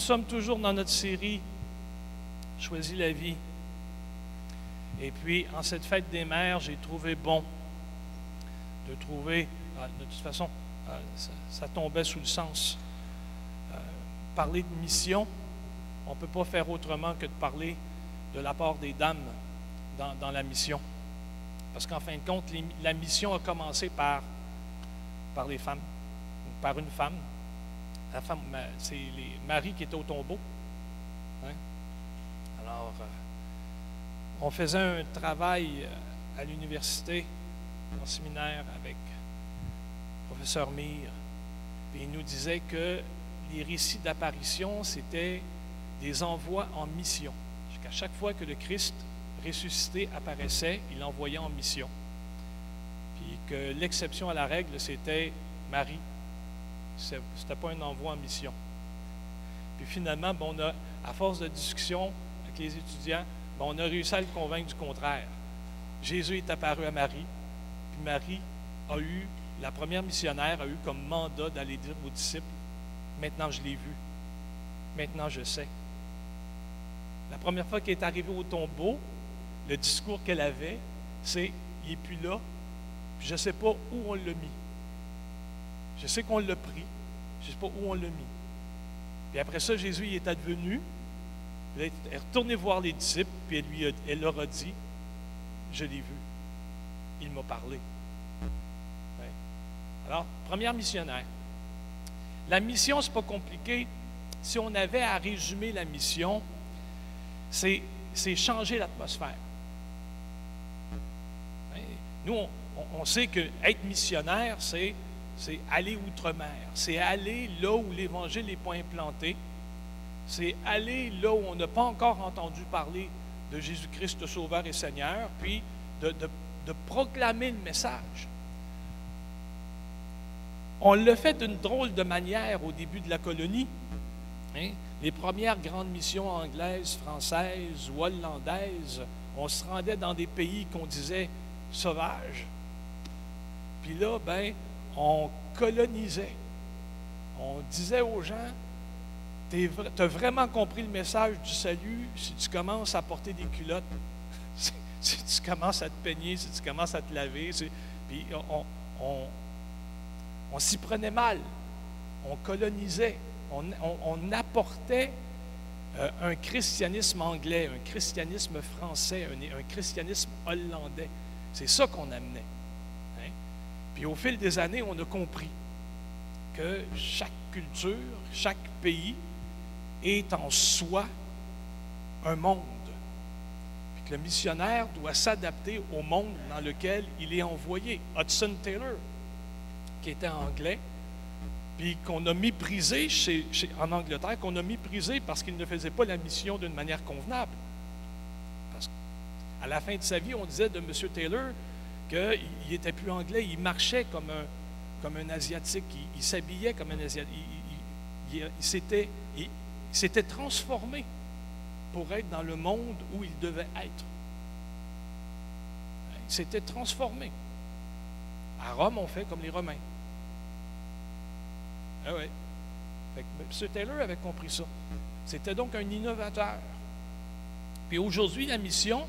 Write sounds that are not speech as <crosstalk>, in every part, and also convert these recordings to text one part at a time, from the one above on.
Nous sommes toujours dans notre série Choisis la vie. Et puis, en cette fête des mères, j'ai trouvé bon de trouver, ah, de toute façon, ah, ça, tombait sous le sens. Euh, parler de mission, on ne peut pas faire autrement que de parler de l'apport des dames dans, la mission. Parce qu'en fin de compte, la mission a commencé par, par les femmes, par une femme. La femme, c'est Marie qui était au tombeau. Hein. Alors, euh, on faisait un travail euh, à l'université, en séminaire avec le professeur Mir, et il nous disait que les récits d'apparition, c'était des envois en mission. Qu'à chaque fois que le Christ ressuscité apparaissait, il l'envoyait en mission. Puis que l'exception à la règle, c'était Marie. Ce n'était pas un envoi en mission. Puis finalement, a, à force de discussion avec les étudiants, on a réussi à le convaincre du contraire. Jésus est apparu à Marie, puis Marie a eu, la première missionnaire a eu comme mandat d'aller dire aux disciples, maintenant je l'ai vu, maintenant je sais. La première fois qu'elle est arrivée au tombeau, le discours qu'elle avait, c'est il n'est plus là, puis je ne sais pas où on l'a mis. Je sais qu'on l'a pris, je ne sais pas où on l'a mis. Puis après ça, Jésus il est advenu, elle est retournée voir les disciples, puis elle, lui elle leur a dit Je l'ai vu, il m'a parlé. Alors, première missionnaire. La mission, ce n'est pas compliqué. Si on avait à résumer la mission, c'est changer l'atmosphère. Nous, on, sait que être missionnaire, c'est aller outre-mer, c'est aller là où l'Évangile n'est pas implanté, c'est aller là où on n'a pas encore entendu parler de Jésus-Christ Sauveur et Seigneur, puis de, proclamer le message. On le fait d'une drôle de manière au début de la colonie. Hein? Les premières grandes missions anglaises, françaises ou hollandaises, on se rendait dans des pays qu'on disait sauvage. Puis là, ben, on colonisait. On disait aux gens, tu as vraiment compris le message du salut si tu commences à porter des culottes, <laughs> si, tu commences à te peigner, si tu commences à te laver. Puis on, s'y prenait mal. On colonisait. On, apportait euh, un christianisme anglais, un christianisme français, un christianisme hollandais. C'est ça qu'on amenait. Puis au fil des années, on a compris que chaque culture, chaque pays est en soi un monde. Puis que le missionnaire doit s'adapter au monde dans lequel il est envoyé. Hudson Taylor, qui était anglais, puis qu'on a méprisé en Angleterre, qu'on a méprisé parce qu'il ne faisait pas la mission d'une manière convenable. À la fin de sa vie, on disait de M. Taylor qu'il n'était plus anglais, il marchait comme un, comme un Asiatique, il, s'habillait comme un Asiatique, il, il s'était transformé pour être dans le monde où il devait être. Il s'était transformé. À Rome, on fait comme les Romains. Ah oui. M. Taylor avait compris ça. C'était donc un innovateur. Puis aujourd'hui, la mission,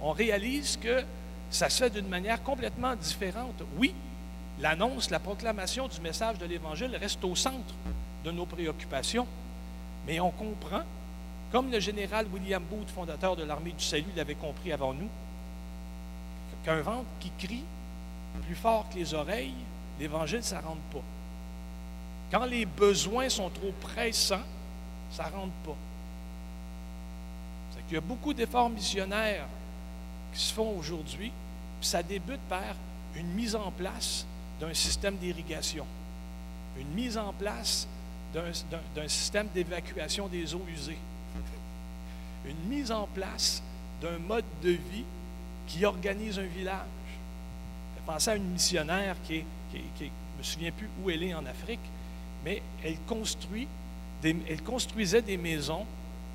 on réalise que ça se fait d'une manière complètement différente. Oui, l'annonce, la proclamation du message de l'Évangile reste au centre de nos préoccupations, mais on comprend, comme le général William Booth, fondateur de l'armée du salut, l'avait compris avant nous, qu'un ventre qui crie plus fort que les oreilles, l'Évangile, ça ne rentre pas. Quand les besoins sont trop pressants, ça ne rentre pas. Il y a beaucoup d'efforts missionnaires qui se font aujourd'hui, ça débute par une mise en place d'un système d'irrigation, une mise en place d'un système d'évacuation des eaux usées, <laughs> une mise en place d'un mode de vie qui organise un village. Pensez à une missionnaire qui est, je ne me souviens plus où elle est en Afrique, mais elle, construit elle construisait des maisons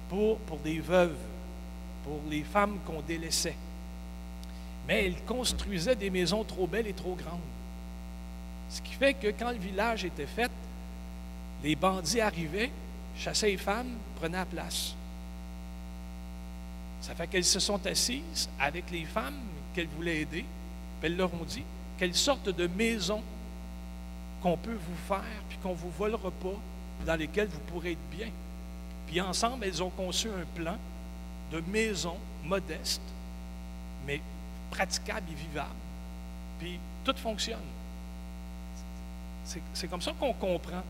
pour, pour des veuves, pour les femmes qu'on délaissait mais il construisait des maisons trop belles et trop grandes. Ce qui fait que quand le village était fait, les bandits arrivaient, chassait les femmes, prenait la place. Ça fait qu'elles se sont assises avec les femmes qu'elles voulaient aider, puis elles leur ont dit quelle sorte de maison qu'on peut vous faire, puis qu'on ne vous volera pas, dans lesquelles vous pourrez être bien. Puis ensemble, elles ont conçu un plan de maison modeste, mais praticable et vivable. Puis tout fonctionne. C'est comme ça qu'on comprend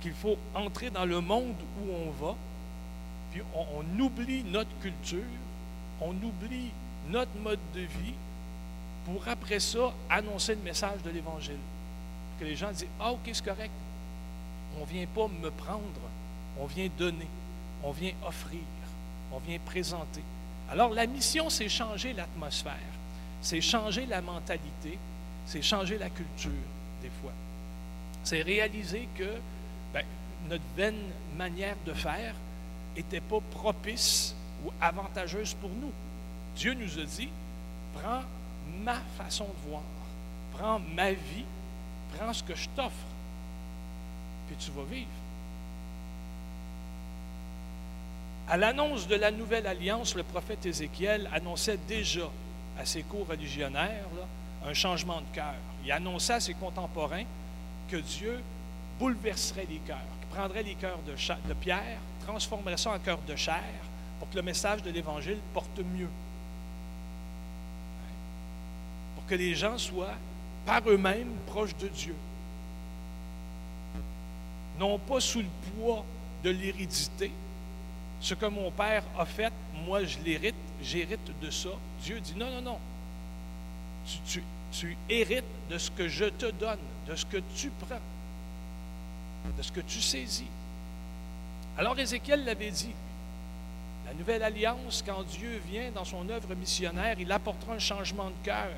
qu'il faut entrer dans le monde où on va, puis on, oublie notre culture, on oublie notre mode de vie pour après ça annoncer le message de l'Évangile. Que les gens disent Ah, ok, c'est correct. On ne vient pas me prendre, on vient donner, on vient offrir, on vient présenter. Alors la mission, c'est changer l'atmosphère, c'est changer la mentalité, c'est changer la culture, des fois. C'est réaliser que ben, notre vaine manière de faire n'était pas propice ou avantageuse pour nous. Dieu nous a dit, prends ma façon de voir, prends ma vie, prends ce que je t'offre, puis tu vas vivre. À l'annonce de la nouvelle alliance, le prophète Ézéchiel annonçait déjà à ses co-religionnaires un changement de cœur. Il annonçait à ses contemporains que Dieu bouleverserait les cœurs, qu'il prendrait les cœurs de, pierre, transformerait ça en cœur de chair pour que le message de l'Évangile porte mieux. Pour que les gens soient par eux-mêmes proches de Dieu. Non pas sous le poids de l'hérédité. Ce que mon père a fait, moi je l'hérite, j'hérite de ça. Dieu dit non, non, non. Tu, hérites de ce que je te donne, de ce que tu prends, de ce que tu saisis. Alors Ézéchiel l'avait dit, la nouvelle alliance, quand Dieu vient dans son œuvre missionnaire, il apportera un changement de cœur.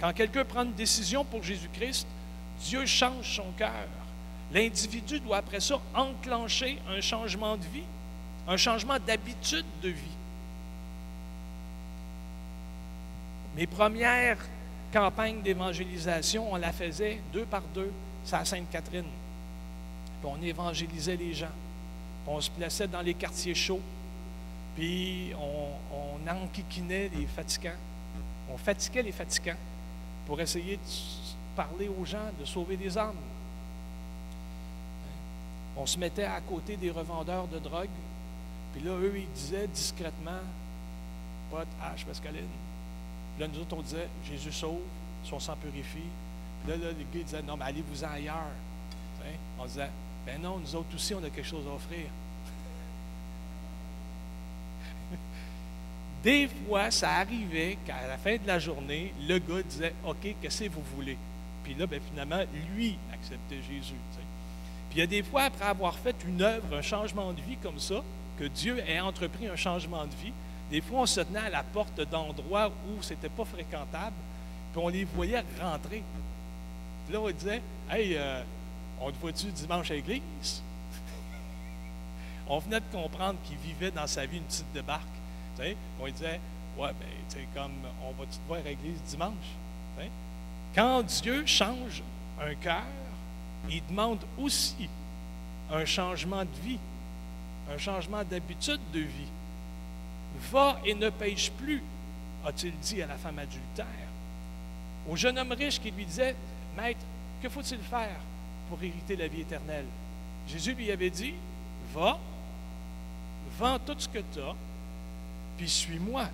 Quand quelqu'un prend une décision pour Jésus-Christ, Dieu change son cœur. L'individu doit après ça enclencher un changement de vie, un changement d'habitude de vie. Mes premières campagnes d'évangélisation, on la faisait deux par deux, c'est à Sainte-Catherine. Puis on évangélisait les gens. On se plaçait dans les quartiers chauds. Puis on, on enquiquinait les fatigants. On fatiguait les fatigants pour essayer de parler aux gens, de sauver des âmes. On se mettait à côté des revendeurs de drogue. Puis là, eux, ils disaient discrètement, pas de hache, mescaline. Là, nous autres, on disait, Jésus sauve, son sang purifie. Puis là, là les gars disaient, non, mais allez-vous-en ailleurs. On disait, ben non, nous autres aussi, on a quelque chose à offrir. <laughs> Des fois, ça arrivait qu'à la fin de la journée, le gars disait OK, qu'est-ce que vous voulez? Puis là, ben, finalement, lui acceptait Jésus. Puis il y a des fois, après avoir fait une œuvre, un changement de vie comme ça, que Dieu ait entrepris un changement de vie, des fois, on se tenait à la porte d'endroits où ce n'était pas fréquentable, puis on les voyait rentrer. Puis là, on disait Hey, euh, on te voit-tu dimanche à l'église? <laughs> On venait de comprendre qu'il vivait dans sa vie une petite débarque. On disait Ouais, ben, tu comme on va-tu te voir à l'église dimanche Quand Dieu change un cœur, il demande aussi un changement de vie, un changement d'habitude de vie. Va et ne pêche plus, a-t-il dit à la femme adultère. Au jeune homme riche qui lui disait, Maître, que faut-il faire pour hériter la vie éternelle? Jésus lui avait dit, Va, vends tout ce que tu as, puis suis-moi.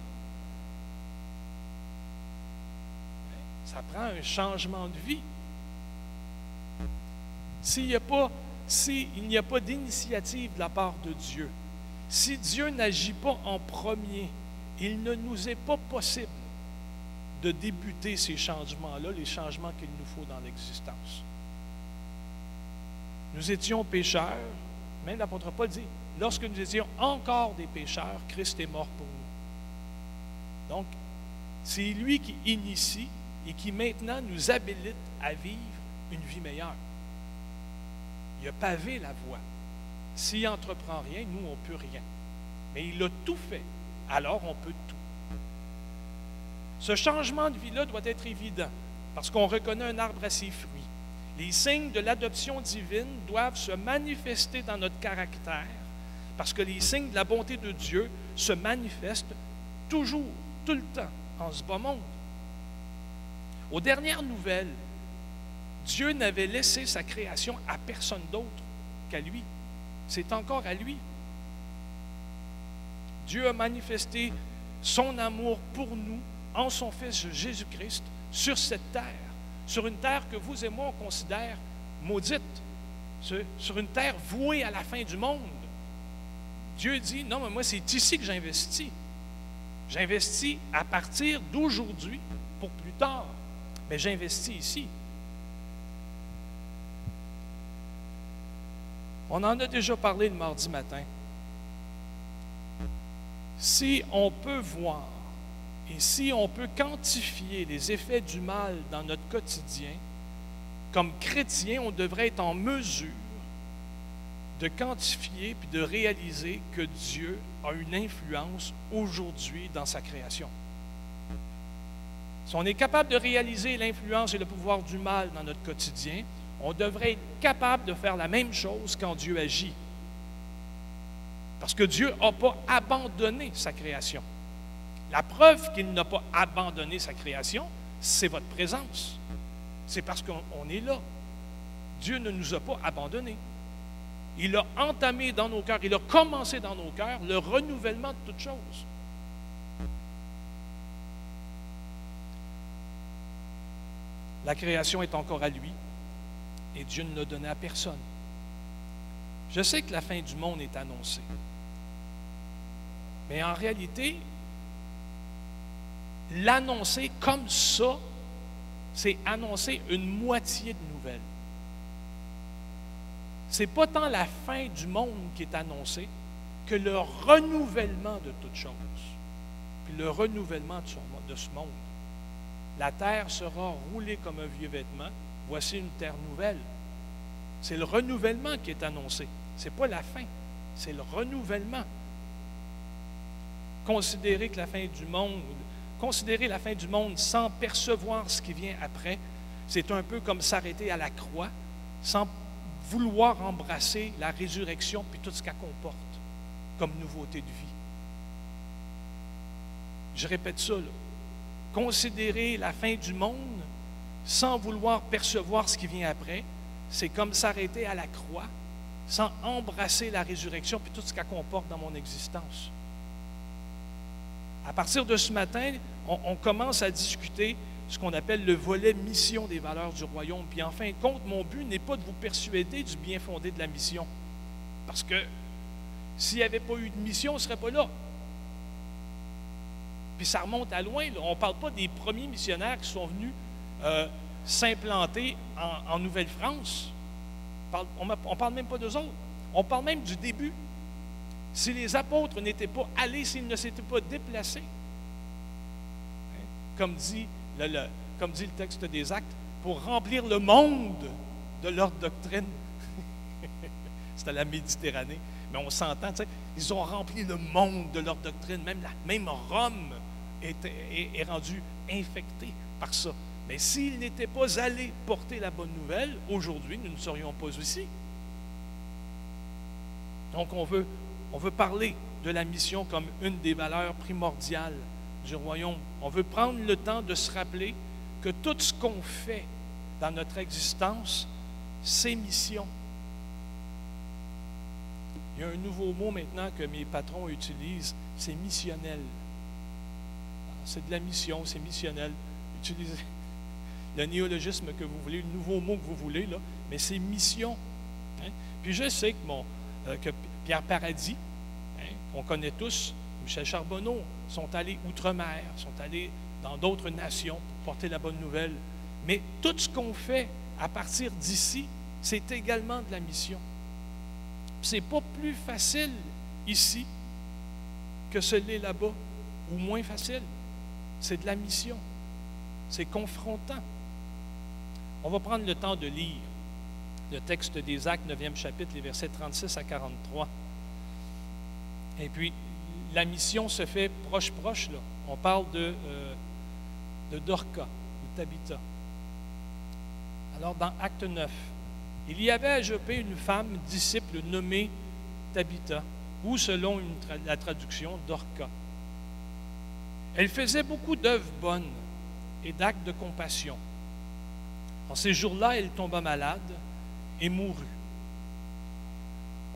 Ça prend un changement de vie. S'il n'y a pas, s'il n'y a pas d'initiative de la part de Dieu, si Dieu n'agit pas en premier, il ne nous est pas possible de débuter ces changements-là, les changements qu'il nous faut dans l'existence. Nous étions pécheurs, même l'apôtre Paul dit, lorsque nous étions encore des pécheurs, Christ est mort pour nous. Donc, c'est lui qui initie et qui maintenant nous habilite à vivre une vie meilleure. Il a pavé la voie. S'il n'entreprend rien, nous, on ne peut rien. Mais il a tout fait. Alors, on peut tout. Ce changement de vie-là doit être évident parce qu'on reconnaît un arbre à ses fruits. Les signes de l'adoption divine doivent se manifester dans notre caractère parce que les signes de la bonté de Dieu se manifestent toujours, tout le temps, en ce bas monde. Aux dernières nouvelles, Dieu n'avait laissé sa création à personne d'autre qu'à lui. C'est encore à lui. Dieu a manifesté son amour pour nous en son Fils Jésus-Christ sur cette terre, sur une terre que vous et moi on considère maudite, sur une terre vouée à la fin du monde. Dieu dit, non, mais moi c'est ici que j'investis. J'investis à partir d'aujourd'hui pour plus tard, mais j'investis ici. On en a déjà parlé le mardi matin. Si on peut voir et si on peut quantifier les effets du mal dans notre quotidien, comme chrétien, on devrait être en mesure de quantifier puis de réaliser que Dieu a une influence aujourd'hui dans sa création. Si on est capable de réaliser l'influence et le pouvoir du mal dans notre quotidien, on devrait être capable de faire la même chose quand Dieu agit. Parce que Dieu n'a pas abandonné sa création. La preuve qu'il n'a pas abandonné sa création, c'est votre présence. C'est parce qu'on est là. Dieu ne nous a pas abandonnés. Il a entamé dans nos cœurs, il a commencé dans nos cœurs le renouvellement de toutes choses. La création est encore à lui et Dieu ne l'a donné à personne. Je sais que la fin du monde est annoncée. Mais en réalité, l'annoncer comme ça, c'est annoncer une moitié de nouvelles. Ce n'est pas tant la fin du monde qui est annoncée que le renouvellement de toutes choses, puis le renouvellement de ce monde. La terre sera roulée comme un vieux vêtement. Voici une terre nouvelle. C'est le renouvellement qui est annoncé. Ce n'est pas la fin, c'est le renouvellement. Considérer que la fin du monde, considérer la fin du monde sans percevoir ce qui vient après, c'est un peu comme s'arrêter à la croix sans vouloir embrasser la résurrection puis tout ce qu'elle comporte comme nouveauté de vie. Je répète ça, considérer la fin du monde sans vouloir percevoir ce qui vient après, c'est comme s'arrêter à la croix sans embrasser la résurrection puis tout ce qu'elle comporte dans mon existence. À partir de ce matin, on, commence à discuter ce qu'on appelle le volet mission des valeurs du royaume. Puis en fin de compte, mon but n'est pas de vous persuader du bien fondé de la mission. Parce que s'il n'y avait pas eu de mission, on ne serait pas là. Puis ça remonte à loin. On ne parle pas des premiers missionnaires qui sont venus euh, s'implanter en, Nouvelle-France. On ne parle même pas d'eux autres. On parle même du début. Si les apôtres n'étaient pas allés, s'ils ne s'étaient pas déplacés, hein, comme, dit le, texte des actes, pour remplir le monde de leur doctrine. <laughs> C'était la Méditerranée. Mais on s'entend, ils ont rempli le monde de leur doctrine. Même, Rome est, est, est rendue infectée par ça. Mais s'ils n'étaient pas allés porter la bonne nouvelle, aujourd'hui, nous ne serions pas ici. Donc, on veut, on veut parler de la mission comme une des valeurs primordiales du royaume. On veut prendre le temps de se rappeler que tout ce qu'on fait dans notre existence, c'est mission. Il y a un nouveau mot maintenant que mes patrons utilisent, c'est missionnel. C'est de la mission, c'est missionnel. Utilisez le néologisme que vous voulez, le nouveau mot que vous voulez, là, mais c'est mission. Hein. Puis je sais que, mon, euh, que Pierre Paradis, hein, on connaît tous, Michel Charbonneau, sont allés outre-mer, sont allés dans d'autres nations pour porter la bonne nouvelle. Mais tout ce qu'on fait à partir d'ici, c'est également de la mission. Ce n'est pas plus facile ici que ce l'est là-bas, ou moins facile. C'est de la mission. C'est confrontant. On va prendre le temps de lire le texte des Actes, 9e chapitre, les versets 36 à 43. Et puis, la mission se fait proche-proche, là. On parle de, euh, de Dorca, ou Tabitha. Alors, dans Acte 9, il y avait à Jopé une femme disciple nommée Tabitha, ou selon la traduction, Dorca. Elle faisait beaucoup d'œuvres bonnes et d'actes de compassion. En ces jours-là, elle tomba malade et mourut.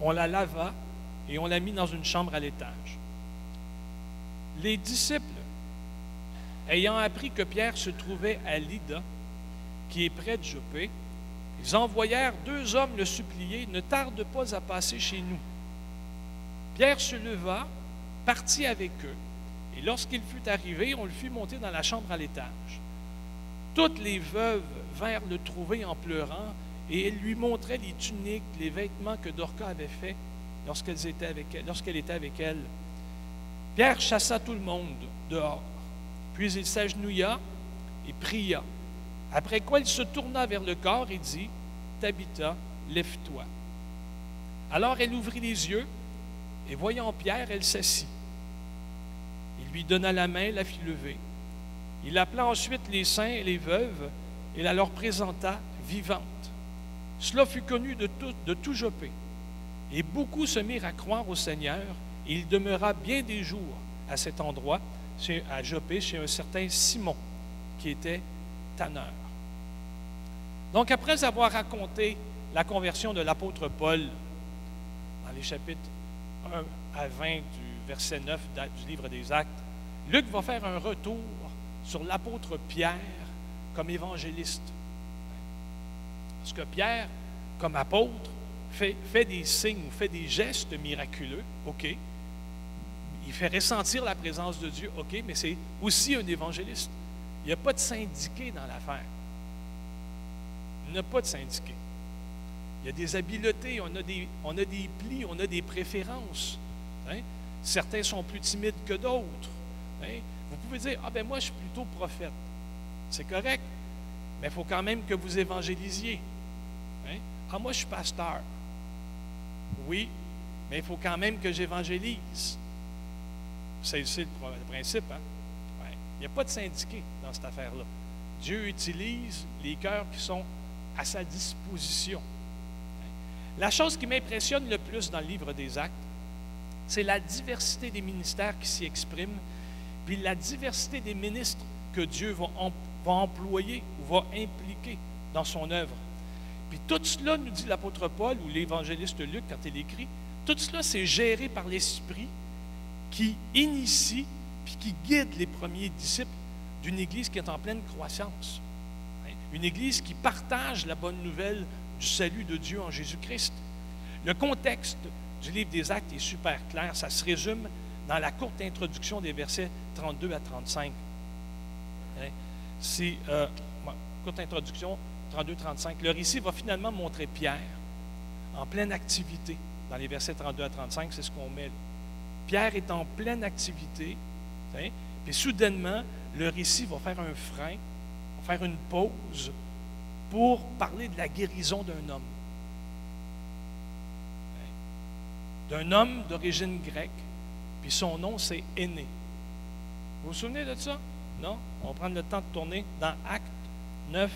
On la lava et on la mit dans une chambre à l'étage. Les disciples, ayant appris que Pierre se trouvait à Lydda, qui est près de Jopé, ils envoyèrent deux hommes le supplier, ne tarde pas à passer chez nous. Pierre se leva, partit avec eux, et lorsqu'il fut arrivé, on le fit monter dans la chambre à l'étage. Toutes les veuves vinrent le trouver en pleurant, et elles lui montraient les tuniques, les vêtements que Dorca avait faits lorsqu'elle était avec elle. Était avec elle. Pierre chassa tout le monde dehors. Puis il s'agenouilla et pria. Après quoi il se tourna vers le corps et dit, Tabitha, lève-toi. Alors elle ouvrit les yeux, et voyant Pierre, elle s'assit. Il lui donna la main, la fit lever. Il appela ensuite les saints et les veuves, et la leur présenta vivante. Cela fut connu de tout, de Jopé. Et beaucoup se mirent à croire au Seigneur, et il demeura bien des jours à cet endroit, à Jopé, chez un certain Simon, qui était tanneur. Donc, après avoir raconté la conversion de l'apôtre Paul dans les chapitres 1 à 20 du verset 9 du livre des Actes, Luc va faire un retour sur l'apôtre Pierre comme évangéliste. Parce que Pierre, comme apôtre, fait, des signes ou fait des gestes miraculeux, OK. Il fait ressentir la présence de Dieu, OK, mais c'est aussi un évangéliste. Il n'y a pas de syndiqué dans l'affaire. Il n'y a pas de syndiqué. Il y a des habiletés, on a des, on a des plis, on a des préférences. Hein. Certains sont plus timides que d'autres. Hein. Vous pouvez dire, ah ben moi je suis plutôt prophète. C'est correct, mais il faut quand même que vous évangélisiez. Hein? Ah moi je suis pasteur. Oui, mais il faut quand même que j'évangélise. C'est le, le principe. Hein? Il n'y a pas de syndiqué dans cette affaire-là. Dieu utilise les cœurs qui sont à sa disposition. La chose qui m'impressionne le plus dans le livre des actes, c'est la diversité des ministères qui s'y expriment, puis la diversité des ministres que Dieu va, employer ou va impliquer dans son œuvre. Puis tout cela, nous dit l'apôtre Paul ou l'évangéliste Luc quand il écrit, tout cela, c'est géré par l'Esprit qui initie puis qui guide les premiers disciples d'une Église qui est en pleine croissance. Une Église qui partage la bonne nouvelle du salut de Dieu en Jésus-Christ. Le contexte du livre des Actes est super clair. Ça se résume dans la courte introduction des versets 32 à 35. Hein? C'est, euh, courte introduction, 32-35. Le récit va finalement montrer Pierre en pleine activité dans les versets 32 à 35. C'est ce qu'on met là. Pierre est en pleine activité. Hein? Puis soudainement, le récit va faire un frein, va faire une pause pour parler de la guérison d'un homme. D'un homme d'origine grecque, puis son nom c'est Aîné. Vous vous souvenez de ça? Non? On va prendre le temps de tourner dans Acte 9.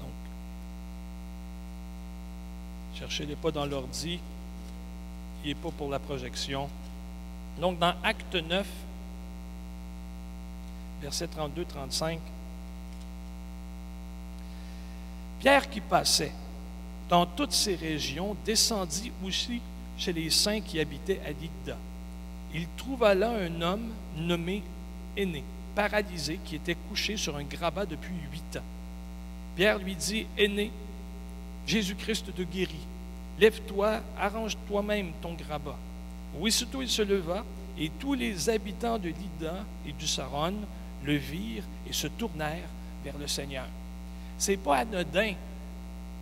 Donc, cherchez-les pas dans l'ordi, il n'est pas pour la projection. Donc, dans Acte 9, versets 32-35. Pierre qui passait dans toutes ces régions descendit aussi chez les saints qui habitaient à Lydda. Il trouva là un homme nommé Aîné, paralysé, qui était couché sur un grabat depuis huit ans. Pierre lui dit, Aîné, Jésus-Christ te guérit. Lève-toi, arrange toi-même ton grabat. Aussitôt il se leva, et tous les habitants de Lydda et du Saron le virent et se tournèrent vers le Seigneur. C'est pas anodin.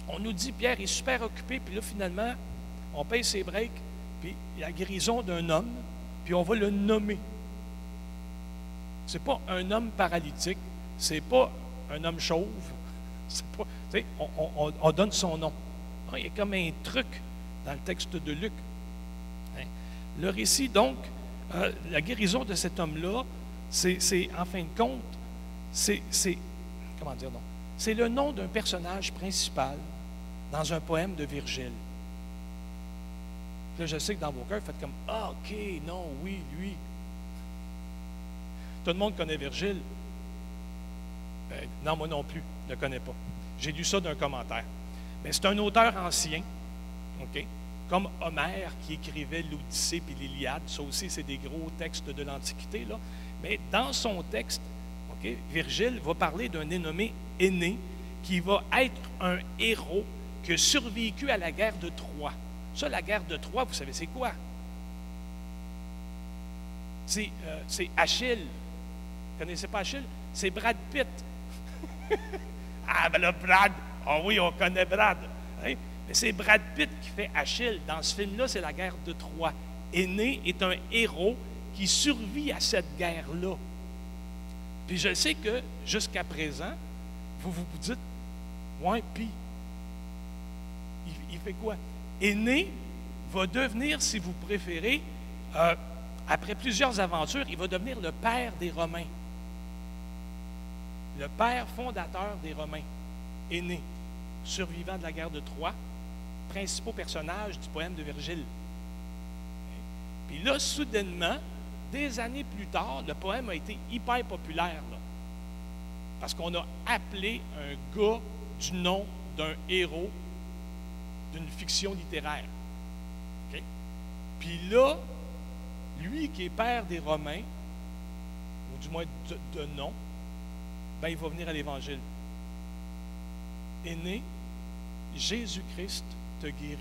On nous dit, Pierre est super occupé, puis là, finalement, on paye ses breaks, puis la guérison d'un homme, puis on va le nommer. C'est pas un homme paralytique, c'est pas un homme chauve, <laughs> pas, on, on, donne son nom. il y a comme un truc dans le texte de Luc. Hein. Le récit, donc, euh, la guérison de cet homme-là c'est, en fin de compte, c'est, comment dire non? C'est le nom d'un personnage principal dans un poème de Virgile. Là, je sais que dans vos cœurs, vous faites comme Ah, OK, non, oui, lui. Tout le monde connaît Virgile. Ben, non, moi non plus, je ne connais pas. J'ai lu ça d'un commentaire. Mais c'est un auteur ancien, OK? Comme Homère qui écrivait l'Odyssée et l'Iliade. Ça aussi, c'est des gros textes de l'Antiquité. Là. Mais dans son texte, Virgile va parler d'un dénommé aîné qui va être un héros qui survécu à la guerre de Troie. Ça, la guerre de Troie, vous savez, c'est quoi? C'est euh, Achille. Vous connaissez pas Achille? C'est Brad Pitt. <laughs> ah, ben là, Brad, ah oui, on connaît Brad. Hein? Mais c'est Brad Pitt qui fait Achille. Dans ce film-là, c'est la guerre de Troie. Aîné est un héros qui survit à cette guerre-là. Puis je sais que jusqu'à présent, vous vous dites, ouais, puis, il, fait quoi? Aîné va devenir, si vous préférez, euh, après plusieurs aventures, il va devenir le père des Romains. Le père fondateur des Romains, aîné survivant de la guerre de Troie, principaux personnages du poème de Virgile. Puis là, soudainement, des années plus tard, le poème a été hyper populaire. parce qu'on a appelé un gars du nom d'un héros d'une fiction littéraire. Puis là, lui qui est père des Romains, ou du moins de, nom, ben, il va venir à l'Évangile. Est né Jésus-Christ te guérit.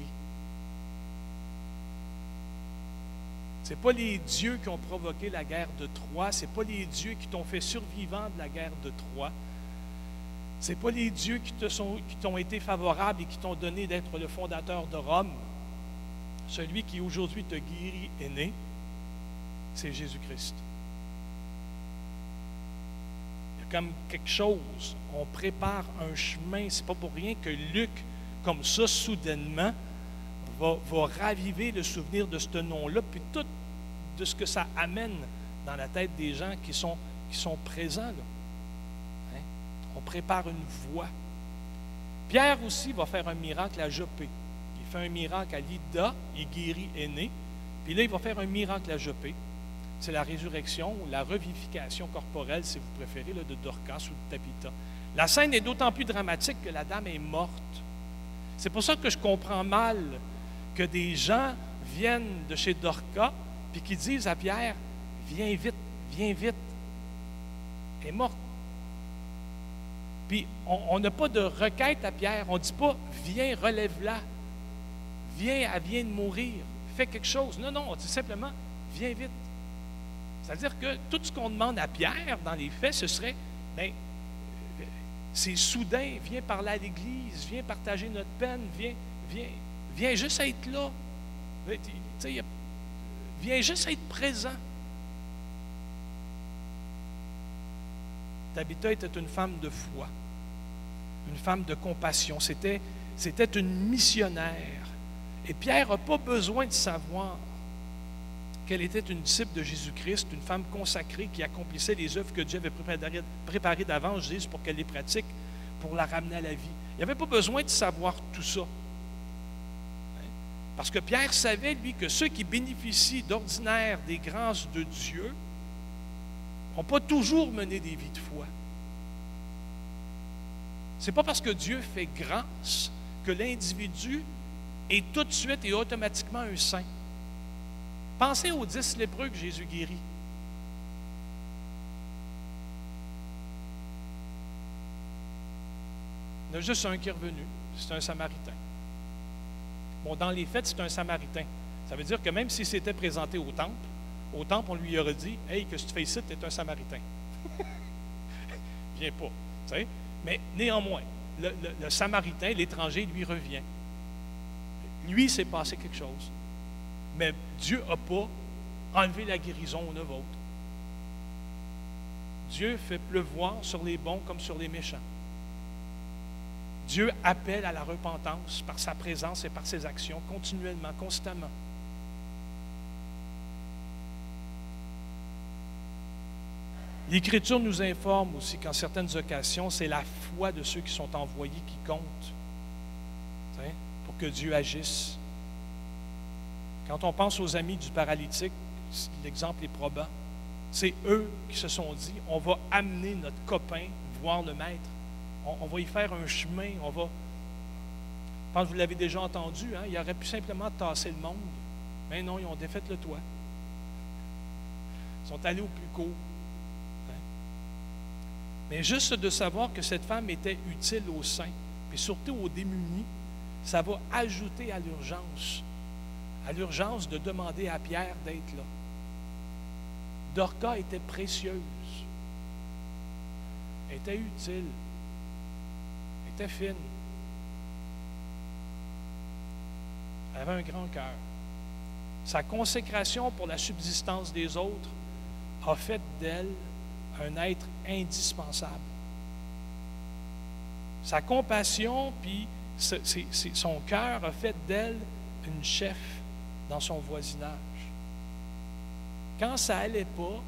Ce n'est pas les dieux qui ont provoqué la guerre de Troie, ce n'est pas les dieux qui t'ont fait survivant de la guerre de Troie. Ce n'est pas les dieux qui t'ont été favorables et qui t'ont donné d'être le fondateur de Rome. Celui qui aujourd'hui te guérit est né, c'est Jésus-Christ. comme quelque chose. On prépare un chemin. C'est pas pour rien que Luc, comme ça, soudainement, va, raviver le souvenir de ce nom-là, puis tout de ce que ça amène dans la tête des gens qui sont, qui sont présents. Prépare une voie. Pierre aussi va faire un miracle à Jopé. Il fait un miracle à Lydda, il guérit Aîné. Puis là, il va faire un miracle à Jopé c'est la résurrection ou la revivification corporelle, si vous préférez, de Dorcas ou de Tabitha. La scène est d'autant plus dramatique que la dame est morte. C'est pour ça que je comprends mal que des gens viennent de chez Dorcas puis qui disent à Pierre Viens vite, viens vite. Elle est morte. Puis on n'a pas de requête à Pierre. On ne dit pas Viens, relève-la. Viens, elle vient de mourir. Fais quelque chose. Non, non, on dit simplement Viens vite. C'est-à-dire que tout ce qu'on demande à Pierre, dans les faits, ce serait, bien, c'est soudain, viens parler à l'Église, viens partager notre peine, viens, viens, viens juste être là. Viens juste être présent. Tabitha était une femme de foi, une femme de compassion. C'était, c'était une missionnaire. Et Pierre n'a pas besoin de savoir qu'elle était une disciple de Jésus-Christ, une femme consacrée qui accomplissait les œuvres que Dieu avait préparées, d'avance, je dis, pour qu'elle les pratique, pour la ramener à la vie. Il n'y avait pas besoin de savoir tout ça. Parce que Pierre savait, lui, que ceux qui bénéficient d'ordinaire des grâces de Dieu n'ont pas toujours mené des vies de foi. Ce n'est pas parce que Dieu fait grâce que l'individu est tout de suite et automatiquement un saint. Pensez aux dix lépreux que Jésus guérit. Il y en a juste un qui est revenu, c'est un Samaritain. Bon, dans les faits, c'est un Samaritain. Ça veut dire que même s'il s'était présenté au temple, au temple, on lui aurait dit Hey, que tu fais ici, tu es un Samaritain. <laughs> Viens pas. Mais néanmoins, le, Samaritain, l'étranger, lui revient. Lui, s'est passé quelque chose. Mais Dieu n'a pas enlevé la guérison aux neuf. Dieu fait pleuvoir sur les bons comme sur les méchants. Dieu appelle à la repentance par sa présence et par ses actions continuellement, constamment. L'Écriture nous informe aussi qu'en certaines occasions, c'est la foi de ceux qui sont envoyés qui compte pour que Dieu agisse. Quand on pense aux amis du paralytique, l'exemple est probant. C'est eux qui se sont dit, on va amener notre copain voir le maître. On, va y faire un chemin. On va. Je pense que vous l'avez déjà entendu, hein, il aurait pu simplement tasser le monde. Mais non, ils ont défait le toit. Ils sont allés au plus court. Mais juste de savoir que cette femme était utile aux saints, et surtout aux démunis, ça va ajouter à l'urgence, à l'urgence de demander à Pierre d'être là. Dorca était précieuse, était utile, était fine. Elle avait un grand cœur. Sa consécration pour la subsistance des autres a fait d'elle un être indispensable. Sa compassion, puis son cœur a fait d'elle une chef dans son voisinage. Quand ça n'allait pas,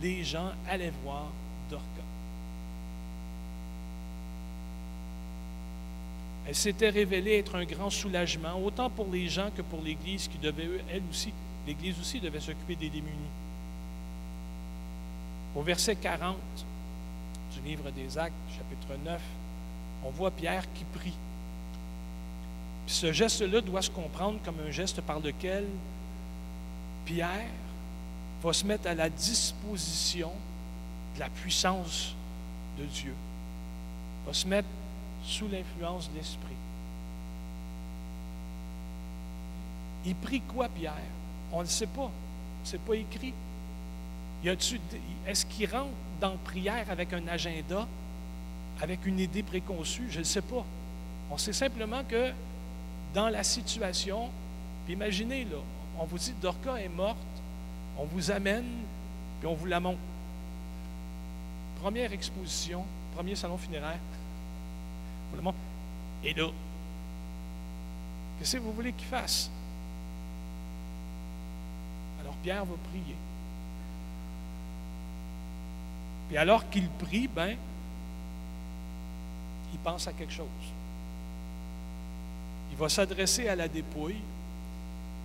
les gens allaient voir Dorca. Elle s'était révélée être un grand soulagement, autant pour les gens que pour l'Église qui devait, elle aussi, l'Église aussi devait s'occuper des démunis. Au verset 40 du livre des Actes, chapitre 9, on voit Pierre qui prie. ce geste-là doit se comprendre comme un geste par lequel Pierre va se mettre à la disposition de la puissance de Dieu. Va se mettre sous l'influence de l'Esprit. Il prie quoi, Pierre? On ne le sait pas. Ce n'est pas écrit. Est-ce qu'il rentre dans la prière avec un agenda, avec une idée préconçue? Je ne sais pas. On sait simplement que dans la situation, imaginez, là, on vous dit Dorca est morte, on vous amène, puis on vous la montre. Première exposition, premier salon funéraire. On la montre. Et là, qu'est-ce que vous voulez qu'il fasse? Alors Pierre va prier. Puis alors qu'il prie, ben, il pense à quelque chose. Il va s'adresser à la dépouille,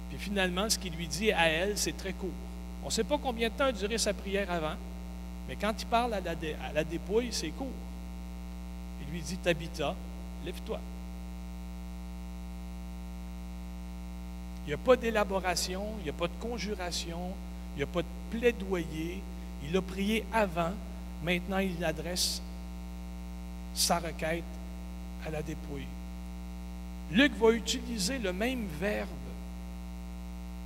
puis finalement, ce qu'il lui dit à elle, c'est très court. On ne sait pas combien de temps a duré sa prière avant, mais quand il parle à la, dépouille, c'est court. Il lui dit, Tabitha, lève-toi. Il n'y a pas d'élaboration, il n'y a pas de conjuration, il n'y a pas de plaidoyer. Il a prié avant, maintenant il adresse sa requête à la dépouille. Luc va utiliser le même verbe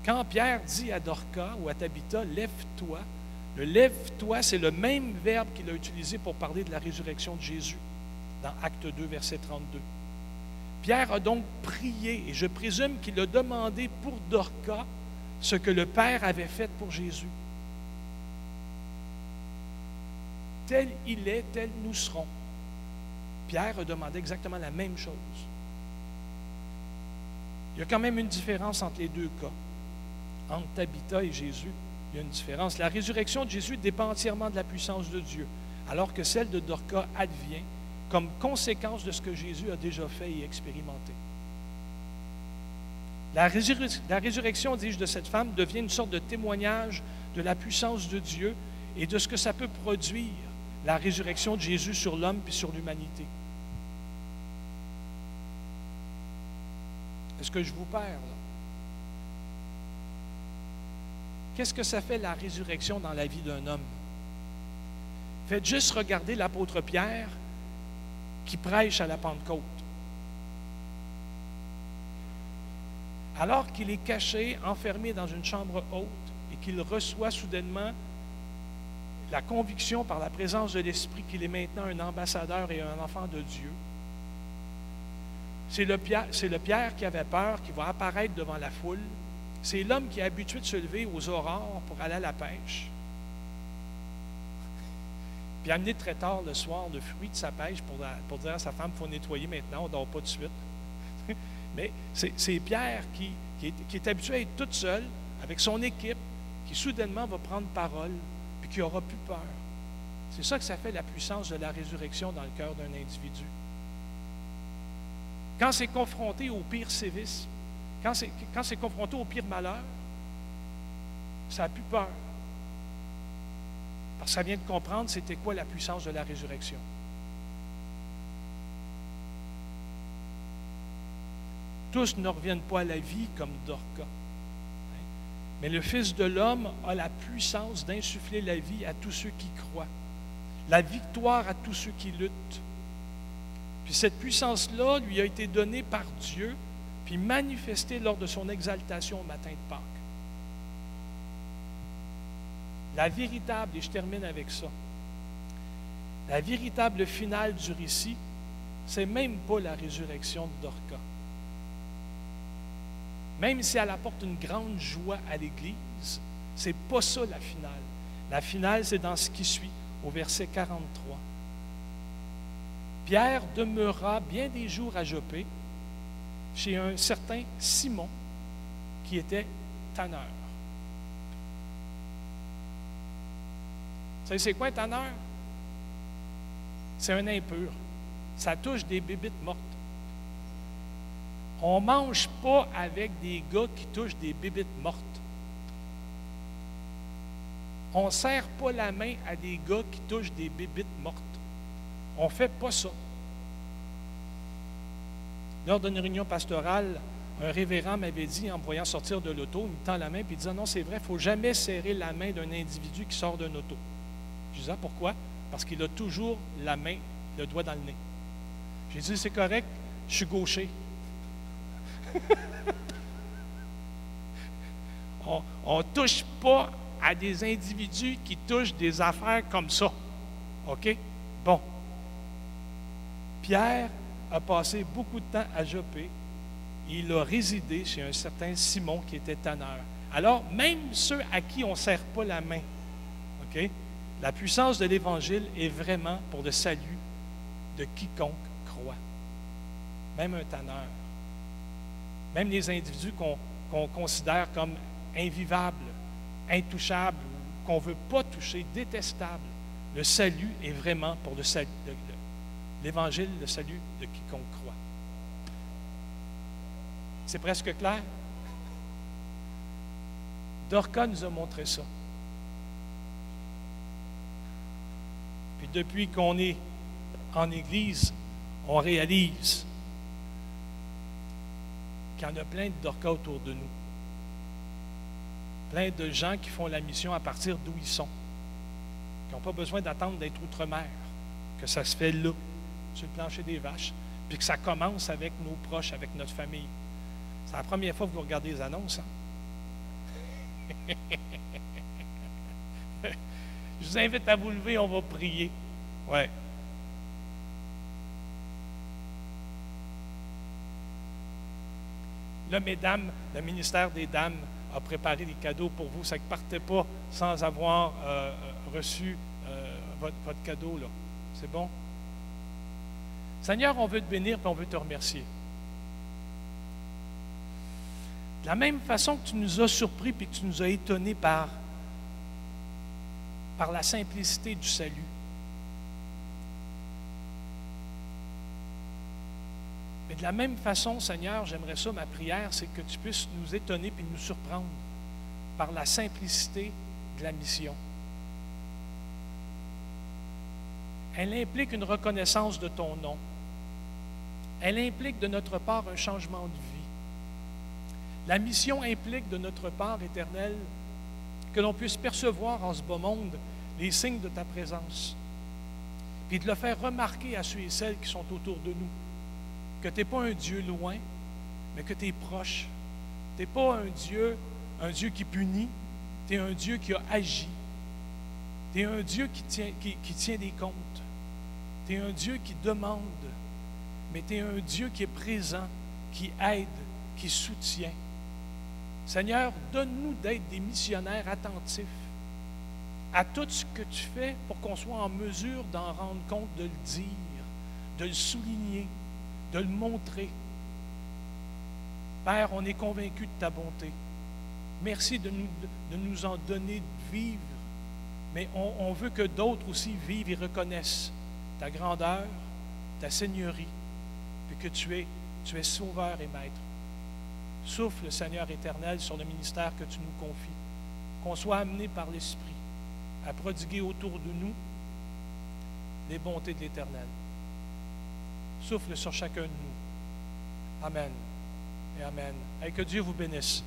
quand Pierre dit à Dorca ou à Tabitha, lève-toi, le lève-toi, c'est le même verbe qu'il a utilisé pour parler de la résurrection de Jésus dans Acte 2, verset 32. Pierre a donc prié, et je présume qu'il a demandé pour Dorca ce que le Père avait fait pour Jésus. Tel il est, tel nous serons. Pierre a demandé exactement la même chose. Il y a quand même une différence entre les deux cas entre Tabitha et Jésus, il y a une différence. La résurrection de Jésus dépend entièrement de la puissance de Dieu, alors que celle de Dorca advient comme conséquence de ce que Jésus a déjà fait et expérimenté. La, résurrection, dis-je, de cette femme devient une sorte de témoignage de la puissance de Dieu et de ce que ça peut produire, la résurrection de Jésus sur l'homme et sur l'humanité. Est-ce que je vous perds là? Qu'est-ce que ça fait la résurrection dans la vie d'un homme? Faites juste regarder l'apôtre Pierre qui prêche à la Pentecôte. Alors qu'il est caché, enfermé dans une chambre haute et qu'il reçoit soudainement la conviction par la présence de l'Esprit qu'il est maintenant un ambassadeur et un enfant de Dieu, c'est le, Pierre, qui avait peur, qui va apparaître devant la foule. C'est l'homme qui est habitué de se lever aux aurores pour aller à la pêche, puis amener très tard le soir le fruit de sa pêche pour, dire à sa femme, il faut nettoyer maintenant, on ne dort pas de suite. <laughs> Mais c'est Pierre qui, est, habitué à être toute seule avec son équipe, qui soudainement va prendre parole, qui n'aura plus peur. C'est ça que ça fait la puissance de la résurrection dans le cœur d'un individu. Quand c'est confronté au pire sévice, quand c'est, confronté au pire malheur, ça n'a plus peur. Parce que ça vient de comprendre c'était quoi la puissance de la résurrection. Tous ne reviennent pas à la vie comme Dorca. Mais le Fils de l'homme a la puissance d'insuffler la vie à tous ceux qui croient, la victoire à tous ceux qui luttent. Puis cette puissance-là lui a été donnée par Dieu, puis manifestée lors de son exaltation au matin de Pâques. La véritable, et je termine avec ça, la véritable finale du récit, c'est même pas la résurrection de Dorca. Même si elle apporte une grande joie à l'Église, c'est pas ça la finale. La finale, c'est dans ce qui suit, au verset 43. Pierre demeura bien des jours à Jopé chez un certain Simon qui était tanneur. Vous savez, c'est quoi un tanneur? C'est un impur. Ça touche des bébites mortes. On ne mange pas avec des gars qui touchent des bébites mortes. On ne serre pas la main à des gars qui touchent des bébites mortes. On ne fait pas ça. Lors d'une réunion pastorale, un révérend m'avait dit, en me voyant sortir de l'auto, il me tend la main et il dit Non, c'est vrai, il ne faut jamais serrer la main d'un individu qui sort d'un auto. Je disais Pourquoi? Parce qu'il a toujours la main, le doigt dans le nez. J'ai dit C'est correct, je suis gaucher. <laughs> on ne touche pas à des individus qui touchent des affaires comme ça. OK? Bon. Pierre a passé beaucoup de temps à Jopé. Il a résidé chez un certain Simon qui était tanneur. Alors, même ceux à qui on ne serre pas la main, OK? La puissance de l'Évangile est vraiment pour le salut de quiconque croit. Même un tanneur. Même les individus qu'on considère comme invivables, intouchables, qu'on ne veut pas toucher, détestables. Le salut est vraiment pour le salut. L'Évangile, le salut de quiconque croit. C'est presque clair? Dorca nous a montré ça. Puis depuis qu'on est en Église, on réalise qu'il y en a plein de Dorca autour de nous. Plein de gens qui font la mission à partir d'où ils sont, qui n'ont pas besoin d'attendre d'être outre-mer, que ça se fait là, sur le plancher des vaches, puis que ça commence avec nos proches, avec notre famille. C'est la première fois que vous regardez les annonces. Hein? <laughs> Je vous invite à vous lever, on va prier. Ouais. Là, mesdames, le ministère des Dames a préparé des cadeaux pour vous. Ça ne partez pas sans avoir euh, euh, reçu euh, votre, cadeau. C'est bon? Seigneur, on veut te bénir et on veut te remercier. De la même façon que tu nous as surpris et que tu nous as étonnés par la simplicité du salut. Mais de la même façon, Seigneur, j'aimerais ça, ma prière, c'est que tu puisses nous étonner et nous surprendre par la simplicité de la mission. Elle implique une reconnaissance de ton nom. Elle implique de notre part un changement de vie. La mission implique de notre part, éternelle, que l'on puisse percevoir en ce beau monde les signes de ta présence, puis de le faire remarquer à ceux et celles qui sont autour de nous que tu n'es pas un Dieu loin, mais que tu es proche. Tu n'es pas un Dieu, un Dieu qui punit, tu es un Dieu qui a agi. Tu es un Dieu qui tient, qui, qui tient des comptes. Tu es un Dieu qui demande, mais tu es un Dieu qui est présent, qui aide, qui soutient. Seigneur, donne-nous d'être des missionnaires attentifs à tout ce que tu fais pour qu'on soit en mesure d'en rendre compte, de le dire, de le souligner, de le montrer. Père, on est convaincu de ta bonté. Merci de nous, en donner de vivre mais on, on veut que d'autres aussi vivent et reconnaissent ta grandeur, ta seigneurie, puis que tu es, tu es sauveur et maître. Souffle, Seigneur éternel, sur le ministère que tu nous confies, qu'on soit amené par l'Esprit à prodiguer autour de nous les bontés de l'Éternel. Souffle sur chacun de nous. Amen et Amen. Et que Dieu vous bénisse.